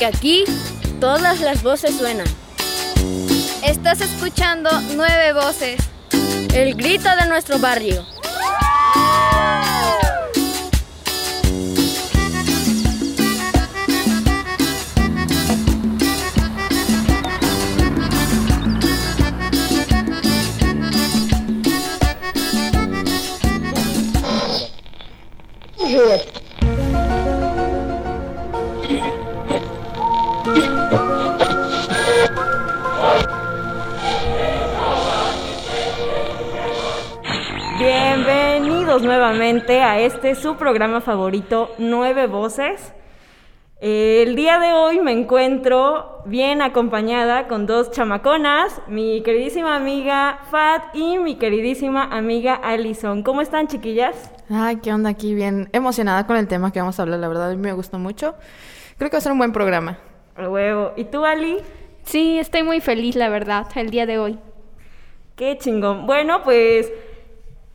porque aquí todas las voces suenan. Estás escuchando Nueve Voces. El grito de nuestro barrio. Nuevamente a este su programa favorito, Nueve Voces. El día de hoy me encuentro bien acompañada con dos chamaconas, mi queridísima amiga Fat y mi queridísima amiga Alison. ¿Cómo están, chiquillas? Ay, qué onda aquí, bien emocionada con el tema que vamos a hablar, la verdad, a mí me gustó mucho. Creo que va a ser un buen programa. A huevo. ¿Y tú, Ali? Sí, estoy muy feliz, la verdad, el día de hoy. Qué chingón. Bueno, pues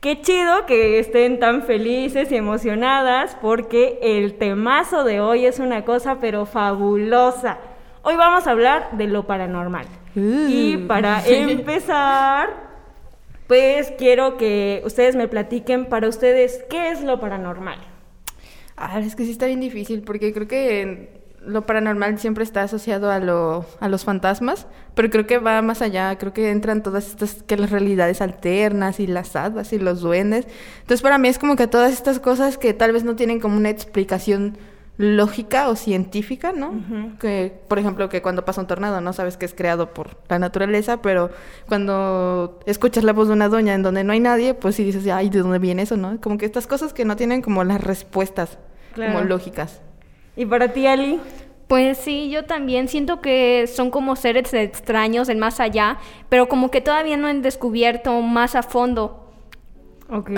qué chido que estén tan felices y emocionadas porque el temazo de hoy es una cosa pero fabulosa. Hoy vamos a hablar de lo paranormal. Y para empezar, pues quiero que ustedes me platiquen para ustedes qué es lo paranormal. Ah, es que sí está bien difícil porque creo que lo paranormal siempre está asociado a, lo, a los fantasmas, pero creo que va más allá, creo que entran todas estas, que las realidades alternas y las hadas y los duendes. Entonces para mí es como que todas estas cosas que tal vez no tienen como una explicación lógica o científica, ¿no? Que, por ejemplo, que cuando pasa un tornado no sabes que es creado por la naturaleza, pero cuando escuchas la voz de una doña en donde no hay nadie, pues sí dices, ay, ¿de dónde viene eso, no? Como que estas cosas que no tienen como las respuestas como lógicas. ¿Y para ti, Ali? Pues sí, yo también siento que son como seres extraños del más allá, pero como que todavía no han descubierto más a fondo. Ok.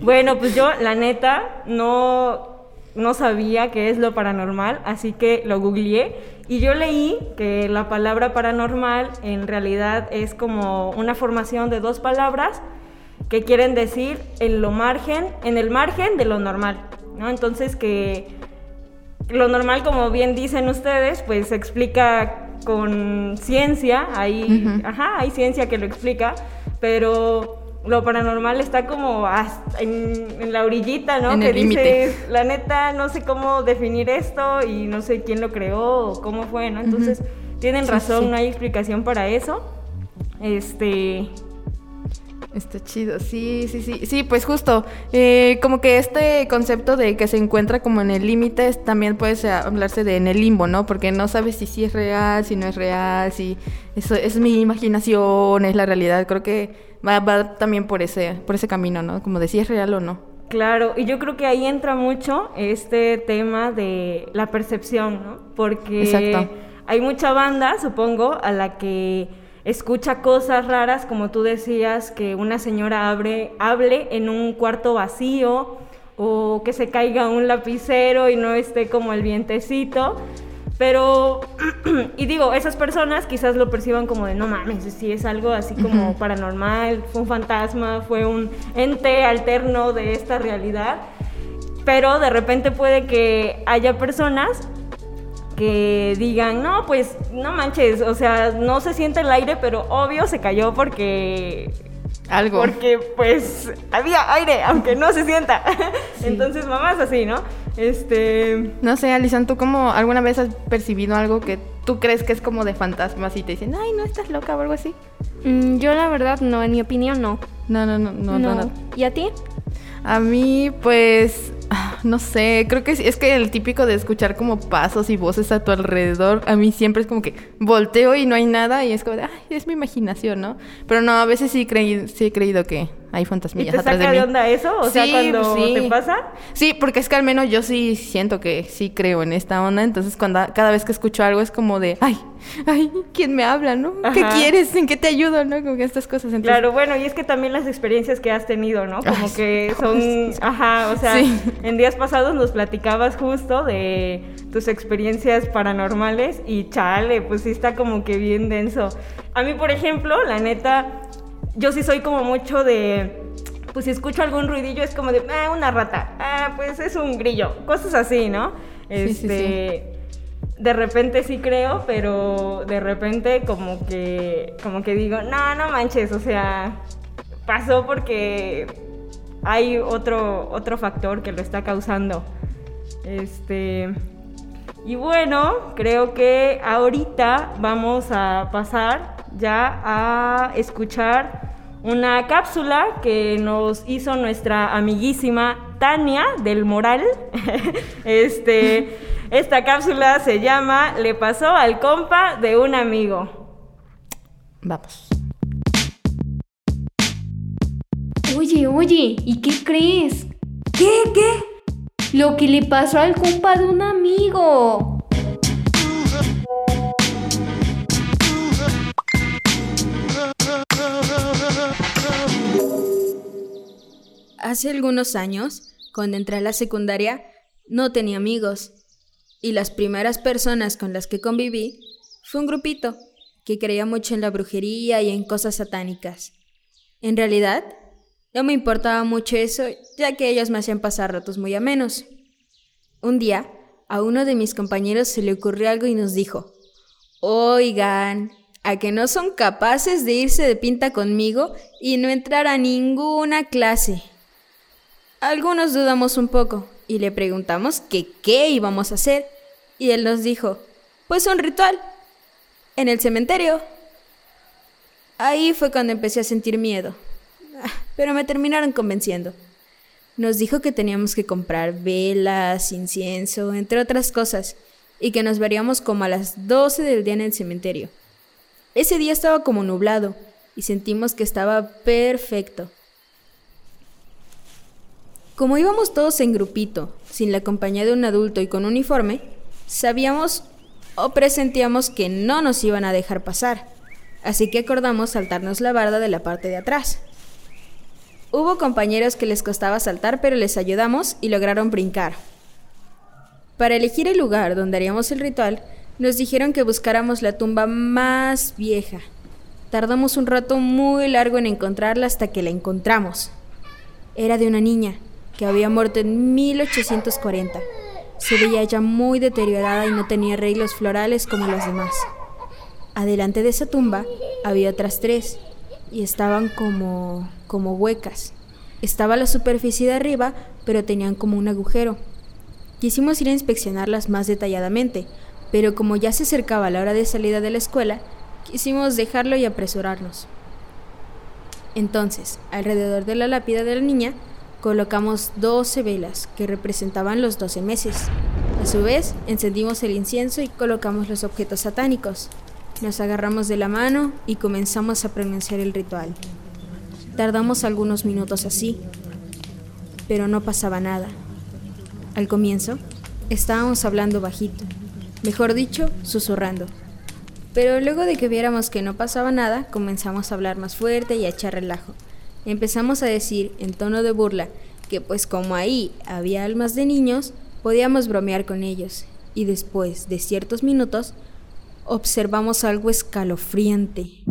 Bueno, pues yo, la neta, no, no sabía qué es lo paranormal, así que lo googleé y yo leí que la palabra paranormal en realidad es como una formación de dos palabras que quieren decir en lo margen, en el margen de lo normal, ¿no? Entonces que lo normal, como bien dicen ustedes, pues se explica con ciencia, hay, ajá, hay ciencia que lo explica, pero lo paranormal está como en, la orillita, ¿no? En que dices, la neta, no sé cómo definir esto y no sé quién lo creó o cómo fue, ¿no? Entonces, tienen razón, no hay explicación para eso. Este, Está chido, sí, sí, sí. Sí, pues justo, eh, como que este concepto de que se encuentra como en el límite también puede hablarse de en el limbo, ¿no? Porque no sabes si sí es real, si no es real, si eso es mi imaginación, es la realidad. Creo que va, va también por ese, por ese camino, ¿no? Como de si es real o no. Claro, y yo creo que ahí entra mucho este tema de la percepción, ¿no? Porque hay mucha banda, supongo, a la que escucha cosas raras, como tú decías, que una señora abre, hable en un cuarto vacío o que se caiga un lapicero y no esté como el vientecito. Pero, y digo, esas personas quizás lo perciban como de no mames, si es algo así como paranormal, fue un fantasma, fue un ente alterno de esta realidad. Pero de repente puede que haya personas que digan, no, pues no manches, o sea, no se siente el aire, pero obvio se cayó porque... Algo. Porque pues había aire, aunque no se sienta. Entonces, mamás así, ¿no? Este... No sé, Alison, ¿tú cómo alguna vez has percibido algo que tú crees que es como de fantasmas y te dicen, ay, no, estás loca o algo así? Mm, yo la verdad no, en mi opinión no. No, no, no, no. no. no. ¿Y a ti? A mí, pues, no sé, creo que es, es, que el típico de escuchar como pasos y voces a tu alrededor, a mí siempre es como que volteo y no hay nada y es como de, ay, es mi imaginación, ¿no? Pero no, a veces sí, creí, sí he creído que hay fantasmillas ¿Y te atrás saca de mí. onda eso? O sí, sea, cuando sí. te pasa. Sí, porque es que al menos yo sí siento que sí creo en esta onda, entonces cuando cada vez que escucho algo es como de, ay, ay, ¿quién me habla, no? ¿Qué quieres? ¿En qué te ayudo, no? Como que estas cosas. Entonces, Claro, bueno, y es que también las experiencias que has tenido, ¿no? Como Ay, que son, ajá, o sea, Sí. en días pasados nos platicabas justo de tus experiencias paranormales y chale, pues sí está como que bien denso. A mí, por ejemplo, la neta, yo sí soy como mucho de, pues si escucho algún ruidillo es como de, ah, una rata, ah, pues es un grillo, cosas así, ¿no? Sí, sí, Este, de repente sí creo, pero de repente como que, como que digo, no, no manches, o sea, pasó porque hay otro, otro factor que lo está causando. Este, y bueno, creo que ahorita vamos a pasar ya a escuchar una cápsula que nos hizo nuestra amiguísima Tania del Moral. este, esta cápsula se llama Le pasó al compa de un amigo. Vamos. Oye, oye, ¿y qué crees? ¿Qué? ¿Qué? Lo que le pasó al compa de un amigo. Hace algunos años, cuando entré a la secundaria, no tenía amigos. Y las primeras personas con las que conviví fue un grupito que creía mucho en la brujería y en cosas satánicas. En realidad, no me importaba mucho eso, ya que ellos me hacían pasar ratos muy amenos. Un día, a uno de mis compañeros se le ocurrió algo y nos dijo, Oigan, ¿a que no son capaces de irse de pinta conmigo y no entrar a ninguna clase? Algunos dudamos un poco y le preguntamos que qué íbamos a hacer y él nos dijo, pues un ritual, en el cementerio. Ahí fue cuando empecé a sentir miedo, pero me terminaron convenciendo. Nos dijo que teníamos que comprar velas, incienso, entre otras cosas, y que nos veríamos como a las 12 del día en el cementerio. Ese día estaba como nublado y sentimos que estaba perfecto. Como íbamos todos en grupito, sin la compañía de un adulto y con uniforme, sabíamos o presentíamos que no nos iban a dejar pasar, así que acordamos saltarnos la barda de la parte de atrás. Hubo compañeros que les costaba saltar, pero les ayudamos y lograron brincar. Para elegir el lugar donde haríamos el ritual, nos dijeron que buscáramos la tumba más vieja. Tardamos un rato muy largo en encontrarla hasta que la encontramos. Era de una niña, que había muerto en 1840. Se veía ya muy deteriorada y no tenía arreglos florales como las demás. Adelante de esa tumba había otras tres y estaban como como huecas. Estaba la superficie de arriba, pero tenían como un agujero. Quisimos ir a inspeccionarlas más detalladamente, pero como ya se acercaba la hora de salida de la escuela, quisimos dejarlo y apresurarnos. Entonces, alrededor de la lápida de la niña, colocamos 12 velas que representaban los 12 meses. A su vez, encendimos el incienso y colocamos los objetos satánicos. Nos agarramos de la mano y comenzamos a pronunciar el ritual. Tardamos algunos minutos así, pero no pasaba nada. Al comienzo, estábamos hablando bajito, mejor dicho, susurrando. Pero luego de que viéramos que no pasaba nada, comenzamos a hablar más fuerte y a echar relajo. Empezamos a decir, en tono de burla, que pues como ahí había almas de niños, podíamos bromear con ellos. Y después de ciertos minutos, observamos algo escalofriante.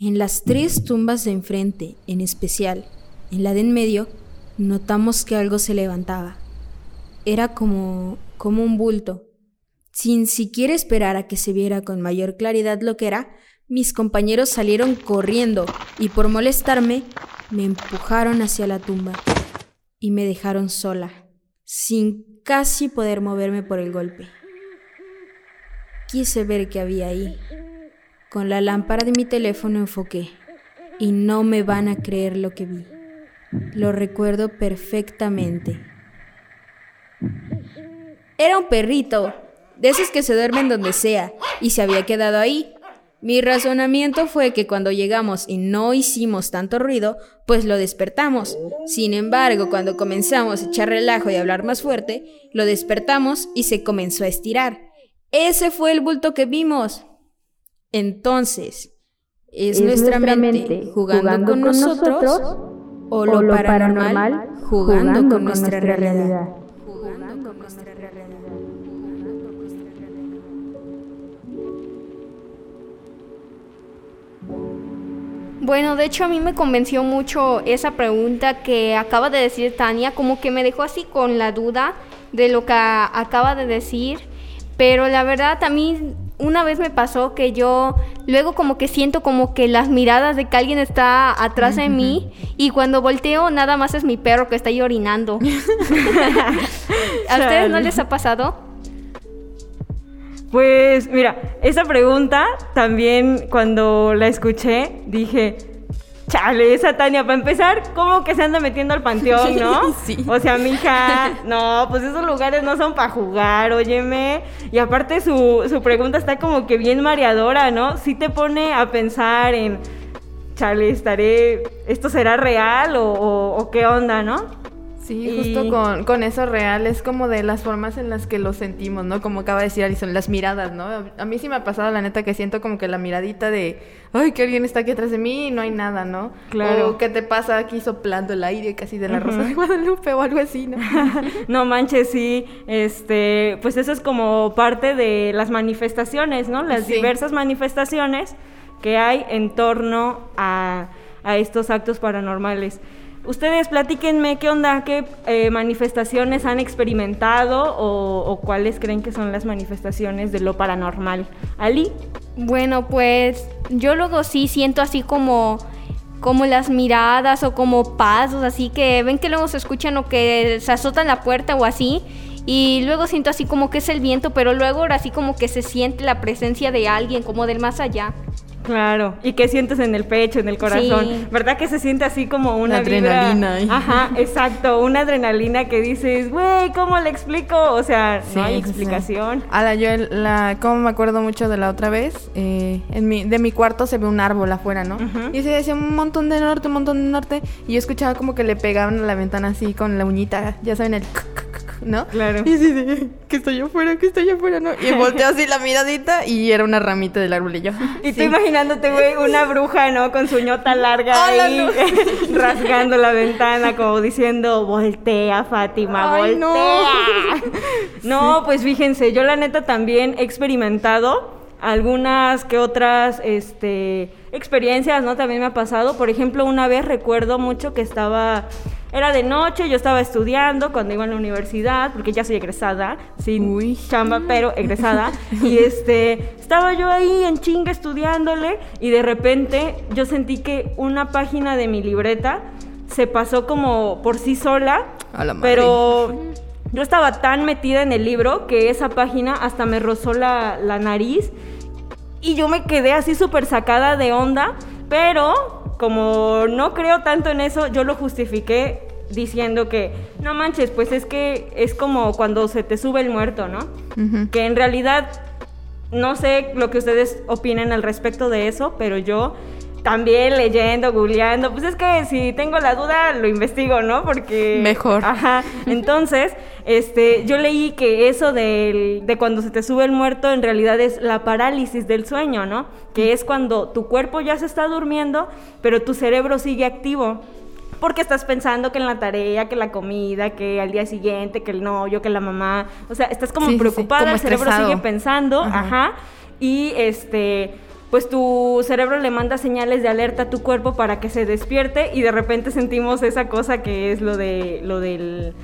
En las tres tumbas de enfrente, en especial, en la de en medio, notamos que algo se levantaba. Era como como un bulto. Sin siquiera esperar a que se viera con mayor claridad lo que era, mis compañeros salieron corriendo y por molestarme me empujaron hacia la tumba y me dejaron sola, sin casi poder moverme por el golpe. Quise ver qué había ahí. Con la lámpara de mi teléfono enfoqué y no me van a creer lo que vi. Lo recuerdo perfectamente. Era un perrito, de esos que se duermen donde sea, y se había quedado ahí, mi razonamiento fue que cuando llegamos y no hicimos tanto ruido, pues lo despertamos. Sin embargo, cuando comenzamos a echar relajo y hablar más fuerte, lo despertamos y se comenzó a estirar. Ese fue el bulto que vimos. Entonces, ¿es, nuestra, mente, jugando, con, nosotros, o lo, paranormal, jugando, con, nuestra, realidad? Bueno, de hecho a mí me convenció mucho esa pregunta que acaba de decir Tania, como que me dejó así con la duda de lo que acaba de decir, pero la verdad a mí una vez me pasó que yo luego como que siento como que las miradas de que alguien está atrás de mí y cuando volteo nada más es mi perro que está ahí orinando. ¿A ustedes no les ha pasado? Pues mira, esa pregunta también cuando la escuché dije, chale, esa Tania, para empezar, ¿cómo que se anda metiendo al panteón, no? Sí. O sea, mija, no, pues esos lugares no son para jugar, óyeme. Y aparte su, su pregunta está como que bien mareadora, ¿no? Sí te pone a pensar en, chale, estaré, ¿esto será real o, o qué onda, no? Sí, justo con, con, eso real, es como de las formas en las que lo sentimos, ¿no? Como acaba de decir Alison, las miradas, ¿no? A mí sí me ha pasado, la neta, que siento como que la miradita de, ay, que alguien está aquí atrás de mí y no hay nada, ¿no? Claro. O, ¿qué te pasa aquí soplando el aire casi de la Rosa de Guadalupe o algo así, ¿no? no manches, sí, este, pues eso es como parte de las manifestaciones, ¿no? Las diversas manifestaciones que hay en torno a, a estos actos paranormales. Ustedes platíquenme qué onda, qué eh, manifestaciones han experimentado o, cuáles creen que son las manifestaciones de lo paranormal. Ali. Bueno, pues yo luego sí siento así como como las miradas o como pasos, así que ven que luego se escuchan o que se azotan la puerta o así. Y luego siento así como que es el viento, pero luego así como que se siente la presencia de alguien, como del más allá. Claro, y qué sientes en el pecho, en el corazón, ¿verdad que se siente así como una adrenalina? Ajá, exacto, una adrenalina que dices, güey, ¿cómo le explico? O sea, no hay explicación. Ahora yo, la, como me acuerdo mucho de la otra vez, eh, en mi, de mi cuarto se ve un árbol afuera, ¿no? Y se decía un montón de norte, un montón de norte, y yo escuchaba como que le pegaban a la ventana así con la uñita, ya saben, el... ¿no? Claro. Y así de, que estoy afuera, que estoy afuera, ¿no? Y volteó así la miradita y era una ramita del árbol y yo. Y tú imaginándote, güey, una bruja, ¿no? Con su ñota larga ahí, rasgando la ventana, como diciendo, voltea, Fátima, voltea. No. no, pues fíjense, yo la neta también he experimentado algunas que otras, este experiencias, ¿no? También me ha pasado. Por ejemplo, una vez recuerdo mucho que estaba, era de noche, yo estaba estudiando cuando iba a la universidad, porque ya soy egresada, sin chamba, pero egresada. y este, estaba yo ahí en chinga estudiándole y de repente yo sentí que una página de mi libreta se pasó como por sí sola, pero yo estaba tan metida en el libro que esa página hasta me rozó la, la nariz y yo me quedé así súper sacada de onda, pero como no creo tanto en eso, yo lo justifiqué diciendo que, no manches, pues es que es como cuando se te sube el muerto, ¿no? Que en realidad, no sé lo que ustedes opinen al respecto de eso, pero yo también leyendo, googleando, pues es que si tengo la duda lo investigo, ¿no? Porque... Mejor. Ajá. Entonces, este, yo leí que eso de, de cuando se te sube el muerto en realidad es la parálisis del sueño, ¿no? Que es cuando tu cuerpo ya se está durmiendo, pero tu cerebro sigue activo porque estás pensando que en la tarea, que la comida, que al día siguiente, que el novio, que la mamá, o sea, estás como preocupada, el cerebro sigue pensando, ajá, y este pues tu cerebro le manda señales de alerta a tu cuerpo para que se despierte y de repente sentimos esa cosa que es lo de lo del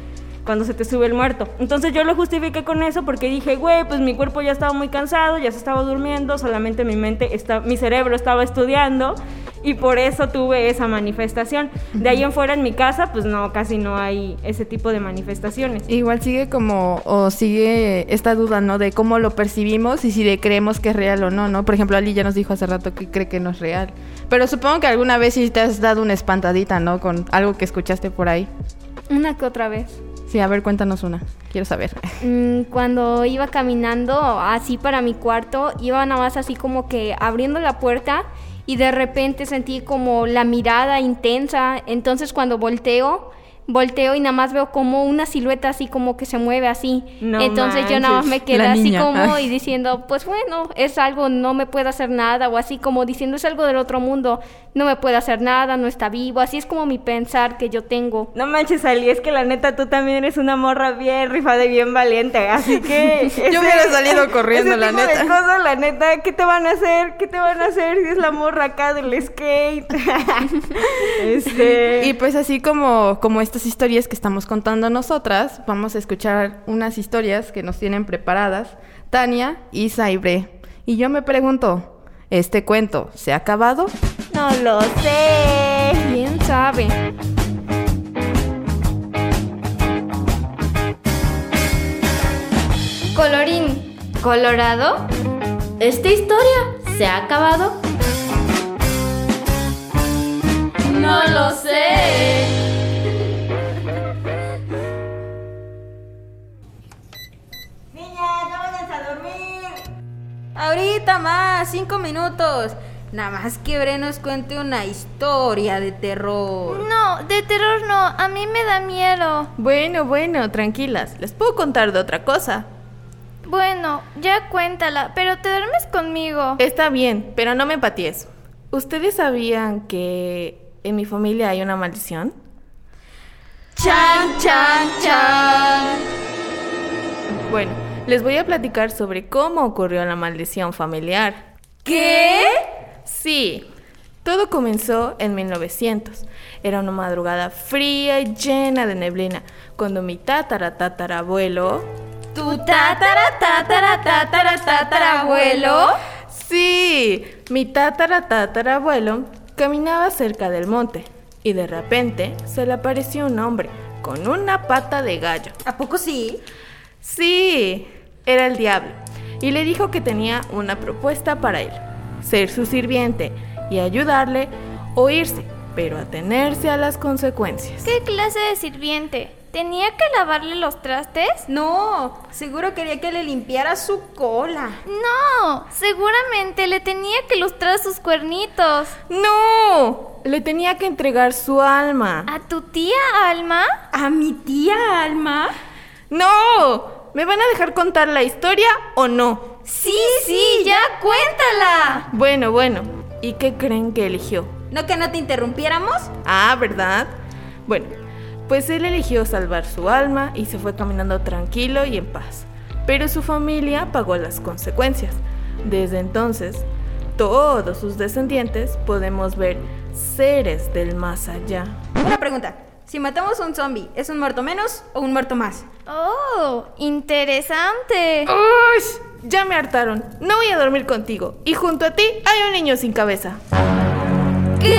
cuando se te sube el muerto. Entonces yo lo justifiqué con eso porque dije, güey, pues mi cuerpo ya estaba muy cansado, ya se estaba durmiendo, solamente mi mente está, mi cerebro estaba estudiando y por eso tuve esa manifestación. De ahí en fuera en mi casa, pues no, casi no hay ese tipo de manifestaciones. Igual sigue como, o sigue esta duda, ¿no? De cómo lo percibimos y si de creemos que es real o no, ¿no? Por ejemplo, Ali ya nos dijo hace rato que cree que no es real. Pero supongo que alguna vez sí te has dado una espantadita, ¿no? Con algo que escuchaste por ahí. Una que otra vez. Sí, a ver, cuéntanos una. Quiero saber. Mm, cuando iba caminando así para mi cuarto, iba nada más así como que abriendo la puerta y de repente sentí como la mirada intensa. Entonces cuando volteo, volteo y nada más veo como una silueta así como que se mueve así. Entonces yo nada más me quedé así como y diciendo, pues bueno, es algo, no me puede hacer nada, o así como diciendo, es algo del otro mundo, no me puede hacer nada, no está vivo, así es como mi pensar que yo tengo. No manches, Ali, es que la neta tú también eres una morra bien rifada y bien valiente, así que... yo hubiera salido corriendo, la neta. la neta, ¿qué te van a hacer? ¿Qué te van a hacer si es la morra acá del skate? este... Y pues así como, como estas historias que estamos contando nosotras, vamos a escuchar unas historias que nos tienen preparadas Tania y Saibre. Y yo me pregunto, ¿este cuento se ha acabado? No lo sé. ¿Quién sabe? Colorín colorado. ¿Esta historia se ha acabado? No lo sé. Ahorita más, cinco minutos. Nada más que Bre nos cuente una historia de terror. No, de terror no, a mí me da miedo. Bueno, bueno, tranquilas, les puedo contar de otra cosa. Bueno, ya cuéntala, pero te duermes conmigo. Está bien, pero no me empaties. ¿Ustedes sabían que en mi familia hay una maldición? Chan, chan, chan. Bueno, les voy a platicar sobre cómo ocurrió la maldición familiar. ¿Qué? Sí, todo comenzó en 1900. Era una madrugada fría y llena de neblina, cuando mi tatara tatarabuelo... ¿Tu tatara tatara tatara tatarabuelo? Sí, mi tatara tatarabuelo caminaba cerca del monte y de repente se le apareció un hombre con una pata de gallo. ¿A poco sí? Sí, era el diablo y le dijo que tenía una propuesta para él ser su sirviente y ayudarle o irse, pero atenerse a las consecuencias. ¿Qué clase de sirviente? ¿Tenía que lavarle los trastes? No, seguro quería que le limpiara su cola. No, seguramente le tenía que lustrar sus cuernitos. No, le tenía que entregar su alma. ¿A tu tía Alma? ¿A mi tía Alma? No, ¿me van a dejar contar la historia o no? Sí, sí, ya cuéntala. Bueno, bueno. ¿Y qué creen que eligió? ¿No que no te interrumpiéramos? Ah, ¿verdad? Bueno, pues él eligió salvar su alma y se fue caminando tranquilo y en paz. Pero su familia pagó las consecuencias. Desde entonces, todos sus descendientes podemos ver seres del más allá. Una pregunta. Si matamos a un zombie, ¿es un muerto menos o un muerto más? Oh, interesante. ¡Uy! Ya me hartaron. No voy a dormir contigo. Y junto a ti hay un niño sin cabeza. ¿Qué?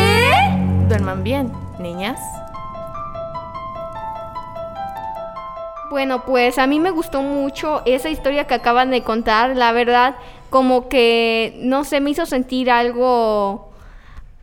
Duerman bien, niñas. Bueno, pues a mí me gustó mucho esa historia que acaban de contar, la verdad, como que no sé, me hizo sentir algo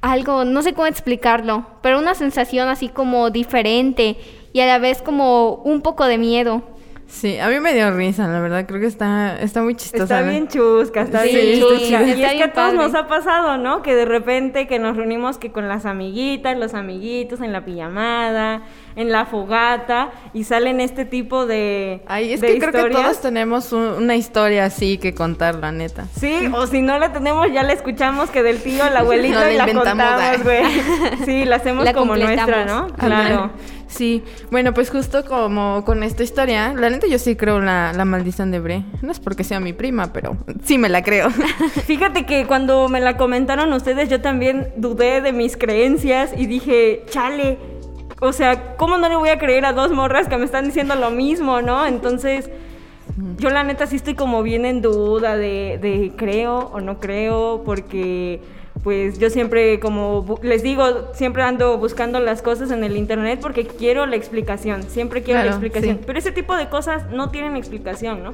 algo, no sé cómo explicarlo, pero una sensación así como diferente y a la vez como un poco de miedo. Sí, a mí me dio risa, la verdad, creo que está, está muy chistosa. Está bien chusca, está bien chusca. y es que a todos nos ha pasado, ¿no? Que de repente que nos reunimos que con las amiguitas, los amiguitos en la pijamada, en la fogata y salen este tipo de Ay, es que creo que todos tenemos una historia así que contar, la neta. Sí, o si no la tenemos ya la escuchamos que del tío, el abuelito y la contamos, güey. Sí, la hacemos como nuestra, ¿no? Claro. Sí, bueno, pues justo como con esta historia, la neta yo sí creo la, la maldición de Bre. No es porque sea mi prima, pero sí me la creo. Fíjate que cuando me la comentaron ustedes, yo también dudé de mis creencias y dije, chale, o sea, ¿cómo no le voy a creer a dos morras que me están diciendo lo mismo, no? Entonces, yo la neta sí estoy como bien en duda de, de creo o no creo, porque pues yo siempre, como les digo, siempre ando buscando las cosas en el internet porque quiero la explicación, siempre quiero la explicación. Pero ese tipo de cosas no tienen explicación, ¿no?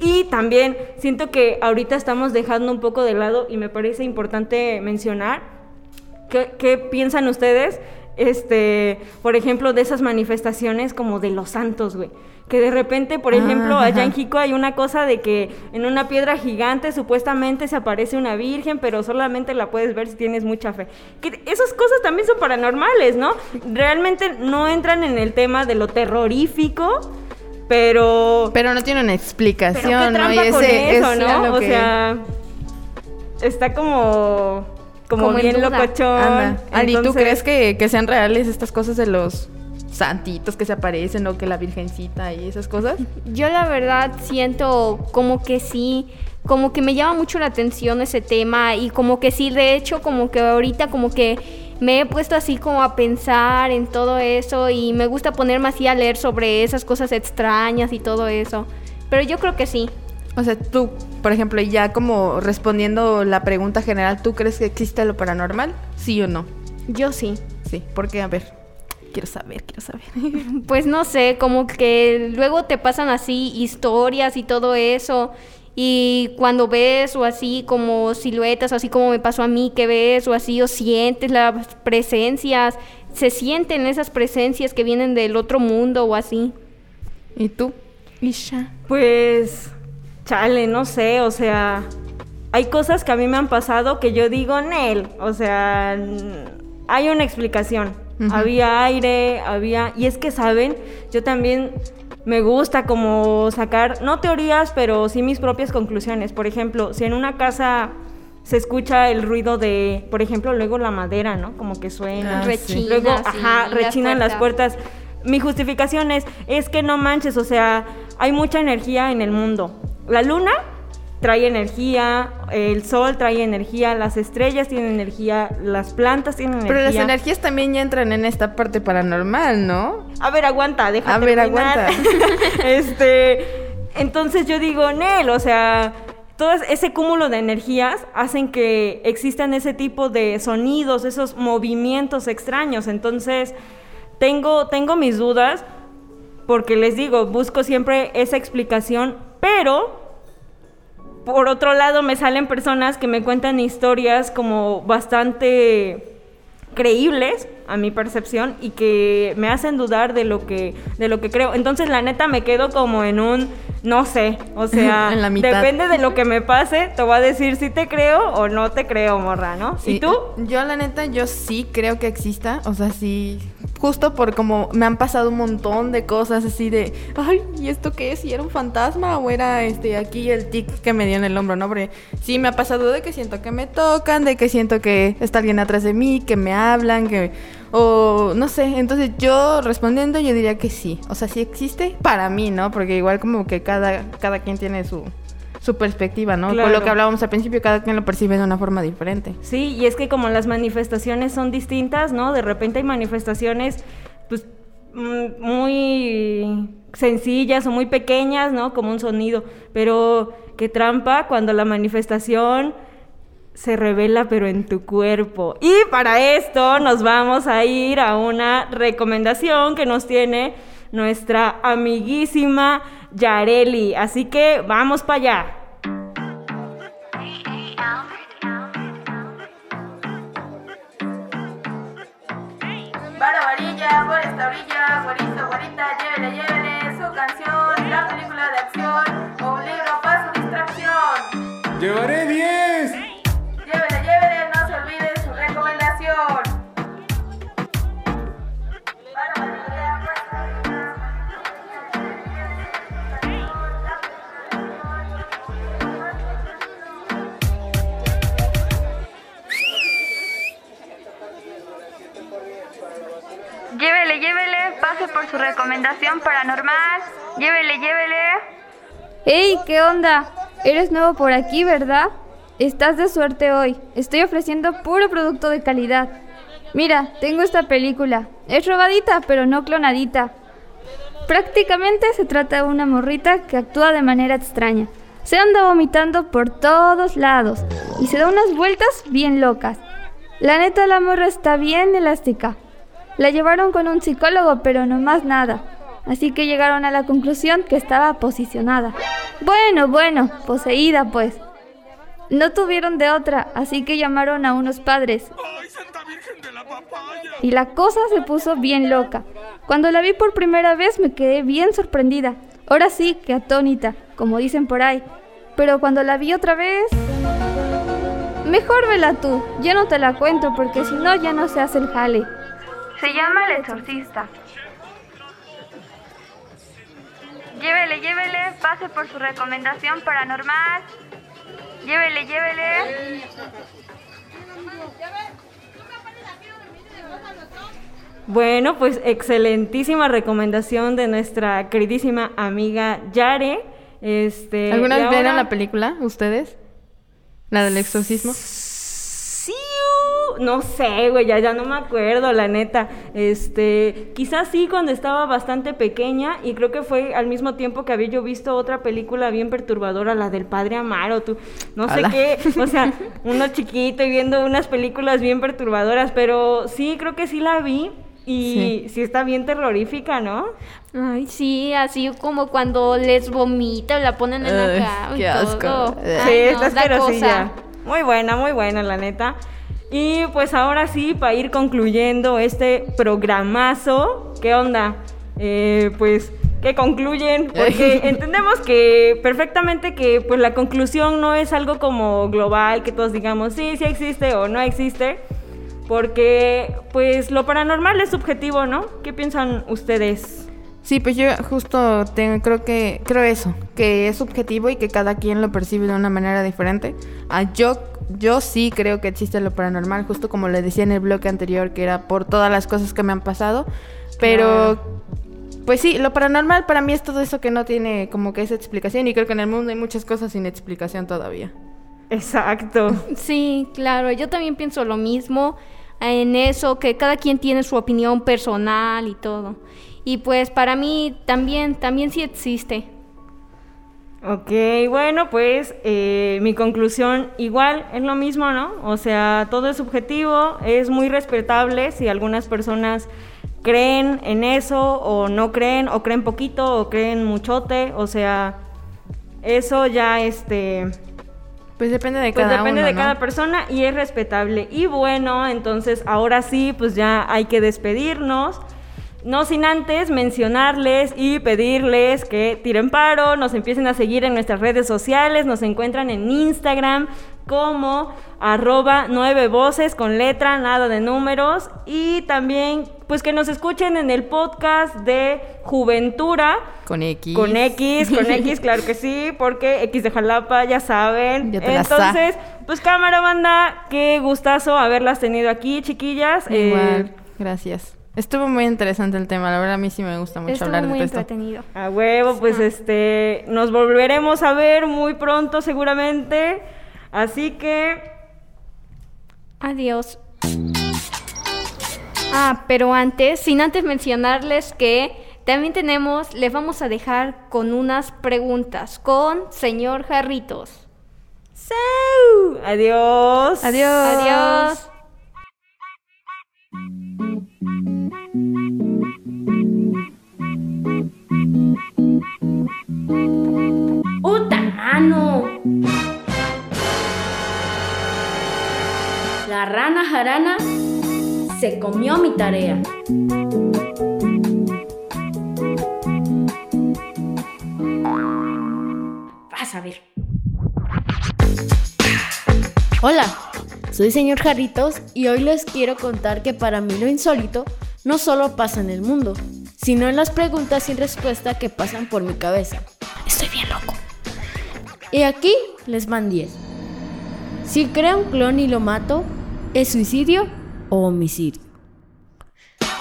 Y también siento que ahorita estamos dejando un poco de lado y me parece importante mencionar qué, qué piensan ustedes este, por ejemplo, de esas manifestaciones como de los santos, güey. Que de repente, por ejemplo, allá en Jico hay una cosa de que en una piedra gigante supuestamente se aparece una virgen, pero solamente la puedes ver si tienes mucha fe. Que esas cosas también son paranormales, ¿no? Realmente no entran en el tema de lo terrorífico, pero... Pero no tiene una explicación, ¿no? Y ese, eso, ¿no? O sea, está como como, bien locochón. ¿y tú crees que, que, sean reales estas cosas de los santitos que se aparecen o que la virgencita y esas cosas? Yo la verdad siento como que sí, como que me llama mucho la atención ese tema y como que sí, de hecho, como que ahorita como que me he puesto así como a pensar en todo eso y me gusta ponerme así a leer sobre esas cosas extrañas y todo eso. Pero yo creo que sí. O sea, tú, por ejemplo, ya como respondiendo la pregunta general, ¿tú crees que existe lo paranormal? ¿Sí o no? Yo sí. Sí, porque a ver, quiero saber, quiero saber. pues no sé, como que luego te pasan así historias y todo eso. Y cuando ves o así como siluetas, así como me pasó a mí, que ves o así o sientes las presencias, se sienten esas presencias que vienen del otro mundo o así. ¿Y tú, Isha? Pues chale, no sé, o sea, hay cosas que a mí me han pasado que yo digo, Nel, o sea, hay una explicación. Había aire, había... Y es que, ¿saben? Yo también me gusta como sacar, no teorías, pero sí mis propias conclusiones. Por ejemplo, si en una casa se escucha el ruido de, por ejemplo, luego la madera, ¿no? Como que suena. Ah, rechina. Luego, ajá, rechinan las puertas. Mi justificación es, es que no manches, o sea, hay mucha energía en el mundo. La luna trae energía, el sol trae energía, las estrellas tienen energía, las plantas tienen energía. Pero las energías también ya entran en esta parte paranormal, ¿no? A ver, aguanta, déjame. A ver, aguanta. este, entonces yo digo, Nel, o sea, todo ese cúmulo de energías hacen que existan ese tipo de sonidos, esos movimientos extraños. Entonces, tengo, tengo mis dudas porque les digo, busco siempre esa explicación pero, por otro lado, me salen personas que me cuentan historias como bastante creíbles a mi percepción y que me hacen dudar de lo que de lo que creo. Entonces, la neta me quedo como en un no sé, o sea, depende de lo que me pase, te voy a decir si te creo o no te creo, morra, ¿no? ¿Y tú? Yo la neta yo sí creo que exista, o sea, sí justo por como me han pasado un montón de cosas así de, ay, ¿y esto qué es? ¿Y era un fantasma o era este aquí el tic que me dio en el hombro, no? Porque sí me ha pasado de que siento que me tocan, de que siento que está alguien atrás de mí, que me hablan, que o no sé, entonces yo respondiendo yo diría que sí, o sea, sí existe para mí, ¿no? Porque igual como que cada cada quien tiene su su perspectiva, ¿no? Con lo que hablábamos al principio, cada quien lo percibe de una forma diferente. Sí, y es que como las manifestaciones son distintas, ¿no? De repente hay manifestaciones, pues, mm, muy sencillas o muy pequeñas, ¿no? Como un sonido, pero qué trampa cuando la manifestación se revela pero en tu cuerpo. Y para esto nos vamos a ir a una recomendación que nos tiene nuestra amiguísima Yareli. Así que vamos para allá. Guarita, llévele, llévele su canción, la película de acción o un libro para su distracción. Llevaré 10. Su recomendación paranormal. Llévele, llévele. ¡Hey! ¿Qué onda? Eres nuevo por aquí, ¿verdad? Estás de suerte hoy. Estoy ofreciendo puro producto de calidad. Mira, tengo esta película. Es robadita, pero no clonadita. Prácticamente se trata de una morrita que actúa de manera extraña. Se anda vomitando por todos lados y se da unas vueltas bien locas. La neta, la morra está bien elástica. La llevaron con un psicólogo, pero no más nada. Así que llegaron a la conclusión que estaba posicionada. Bueno, bueno, poseída pues. No tuvieron de otra, así que llamaron a unos padres. Y la cosa se puso bien loca. Cuando la vi por primera vez me quedé bien sorprendida. Ahora sí que atónita, como dicen por ahí. Pero cuando la vi otra vez... Mejor vela tú, ya no te la cuento porque si no ya no se hace el jale. Se llama El Exorcista. Llévele, llévele, pase por su recomendación paranormal. Llévele, llévele. Bueno, pues excelentísima recomendación de nuestra queridísima amiga Yare. Este, ¿Alguna vez vieron ahora- la película, ustedes? ¿La del exorcismo? No sé, güey, ya, ya no me acuerdo, la neta. Este, quizás sí cuando estaba bastante pequeña y creo que fue al mismo tiempo que había yo visto otra película bien perturbadora, la del Padre Amaro, tú, no sé Ala. qué, o sea, uno chiquito y viendo unas películas bien perturbadoras, pero sí, creo que sí la vi y sí, está bien terrorífica, ¿no? Ay, sí, así como cuando les vomita o la ponen en la cama y qué asco. todo. Sí, Sí, Ay, no, está asquerosilla. Muy buena, muy buena, la neta. Y pues ahora sí, para ir concluyendo este programazo, ¿qué onda? Eh, pues, ¿qué concluyen? Porque entendemos que perfectamente que pues la conclusión no es algo como global, que todos digamos, sí, sí existe o no existe. Porque, pues, lo paranormal es subjetivo, ¿no? ¿Qué piensan ustedes? Sí, pues yo justo tengo, creo que creo eso, que es subjetivo y que cada quien lo percibe de una manera diferente. Ah, yo yo sí creo que existe lo paranormal, justo como le decía en el bloque anterior, que era por todas las cosas que me han pasado, pero pues sí, lo paranormal para mí es todo eso que no tiene como que esa explicación y creo que en el mundo hay muchas cosas sin explicación todavía. Exacto. Sí, claro, yo también pienso lo mismo en eso, que cada quien tiene su opinión personal y todo. Y pues para mí también, también sí existe. Ok, bueno, pues eh, mi conclusión igual es lo mismo, ¿no? O sea, todo es subjetivo, es muy respetable si algunas personas creen en eso o no creen, o creen poquito o creen muchote, o sea, eso ya este... Pues depende de Pues cada depende uno, de ¿no? cada persona y es respetable. Y bueno, entonces ahora sí, pues ya hay que despedirnos. No sin antes mencionarles y pedirles que tiren paro, nos empiecen a seguir en nuestras redes sociales, nos encuentran en Instagram como arroba nueve voces con letra, nada de números. Y también pues que nos escuchen en el podcast de Juventura. Con X. Con X, con X, claro que sí, porque X de Jalapa, ya saben. Ya te. Entonces, pues cámara banda, qué gustazo haberlas tenido aquí, chiquillas. Eh, Igual, gracias. Estuvo muy interesante el tema, la verdad a mí sí me gusta mucho Estuvo hablar muy de esto. entretenido. a huevo, pues este, nos volveremos a ver muy pronto seguramente. Así que, Adiós. Ah, pero antes, sin antes mencionarles que también tenemos, les vamos a dejar con unas preguntas con señor Jarritos. ¡sau! adiós. Adiós. Adiós. La rana jarana se comió mi tarea. Vas a ver. Hola, soy señor Jarritos y hoy les quiero contar que para mí lo insólito no solo pasa en el mundo, sino en las preguntas sin respuesta que pasan por mi cabeza. Estoy bien loco. Y aquí les van 10. Si creo un clon y lo mato, ¿es suicidio o homicidio?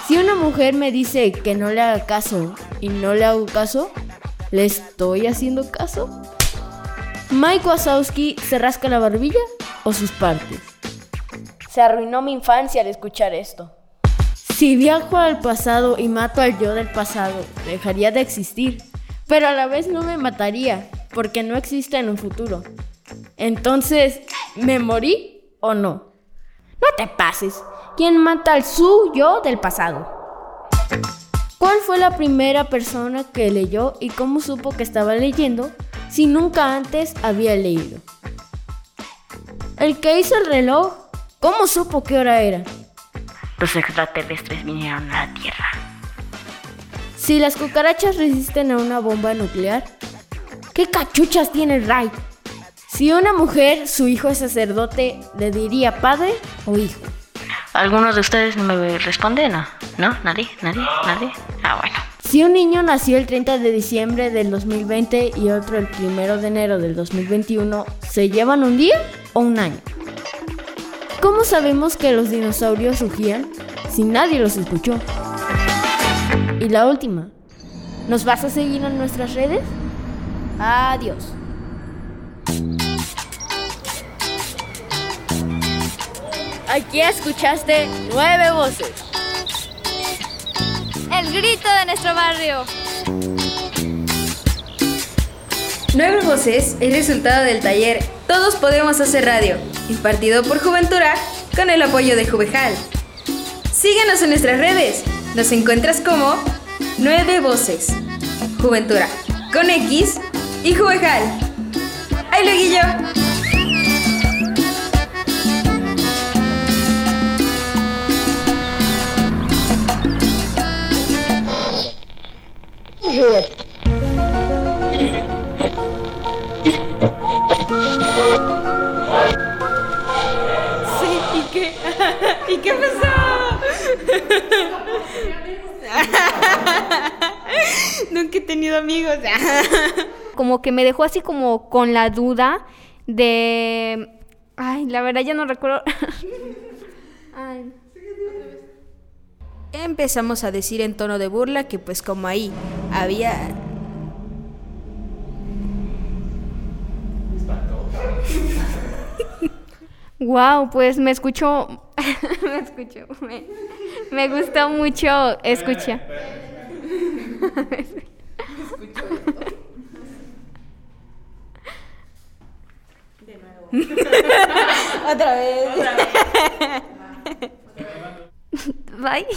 Si una mujer me dice que no le haga caso y no le hago caso, ¿le estoy haciendo caso? ¿Mike Wazowski se rasca la barbilla o sus partes? Se arruinó mi infancia al escuchar esto. Si viajo al pasado y mato al yo del pasado, dejaría de existir, pero a la vez no me mataría, porque no existe en un futuro. Entonces, ¿me morí o no? No te pases. ¿Quién mata al su yo del pasado? ¿Cuál fue la primera persona que leyó y cómo supo que estaba leyendo si nunca antes había leído? El que hizo el reloj, ¿cómo supo qué hora era? los extraterrestres vinieron a la Tierra. Si las cucarachas resisten a una bomba nuclear, ¿qué cachuchas tiene Ray? Si una mujer, su hijo es sacerdote, ¿le diría padre o hijo? ¿Algunos de ustedes me responden? ¿No? ¿No? ¿Nadie? ¿Nadie? ¿Nadie? Ah, bueno. Si un niño nació el 30 de diciembre del 2020 y otro el 1 de enero del 2021, ¿se llevan un día o un año? ¿Cómo sabemos que los dinosaurios rugían si nadie los escuchó? Y la última, ¿nos vas a seguir en nuestras redes? Adiós. Aquí escuchaste nueve voces. El grito de nuestro barrio. Nueve Voces es resultado del taller Todos Podemos Hacer Radio, impartido por Juventura con el apoyo de Juvejal. Síguenos en nuestras redes. Nos encuentras como Nueve Voces. Juventura con X y Juvejal. ¡Ay, Sí, ¿y qué? ¿Y qué pasó? Nunca he tenido amigos. como que me dejó así como con la duda de... Ay, la verdad ya no recuerdo. Ay. Empezamos a decir en tono de burla que pues como ahí había... Wow, pues me escuchó, me escuchó, me, me gustó mucho escuchar. Otra vez. Vai?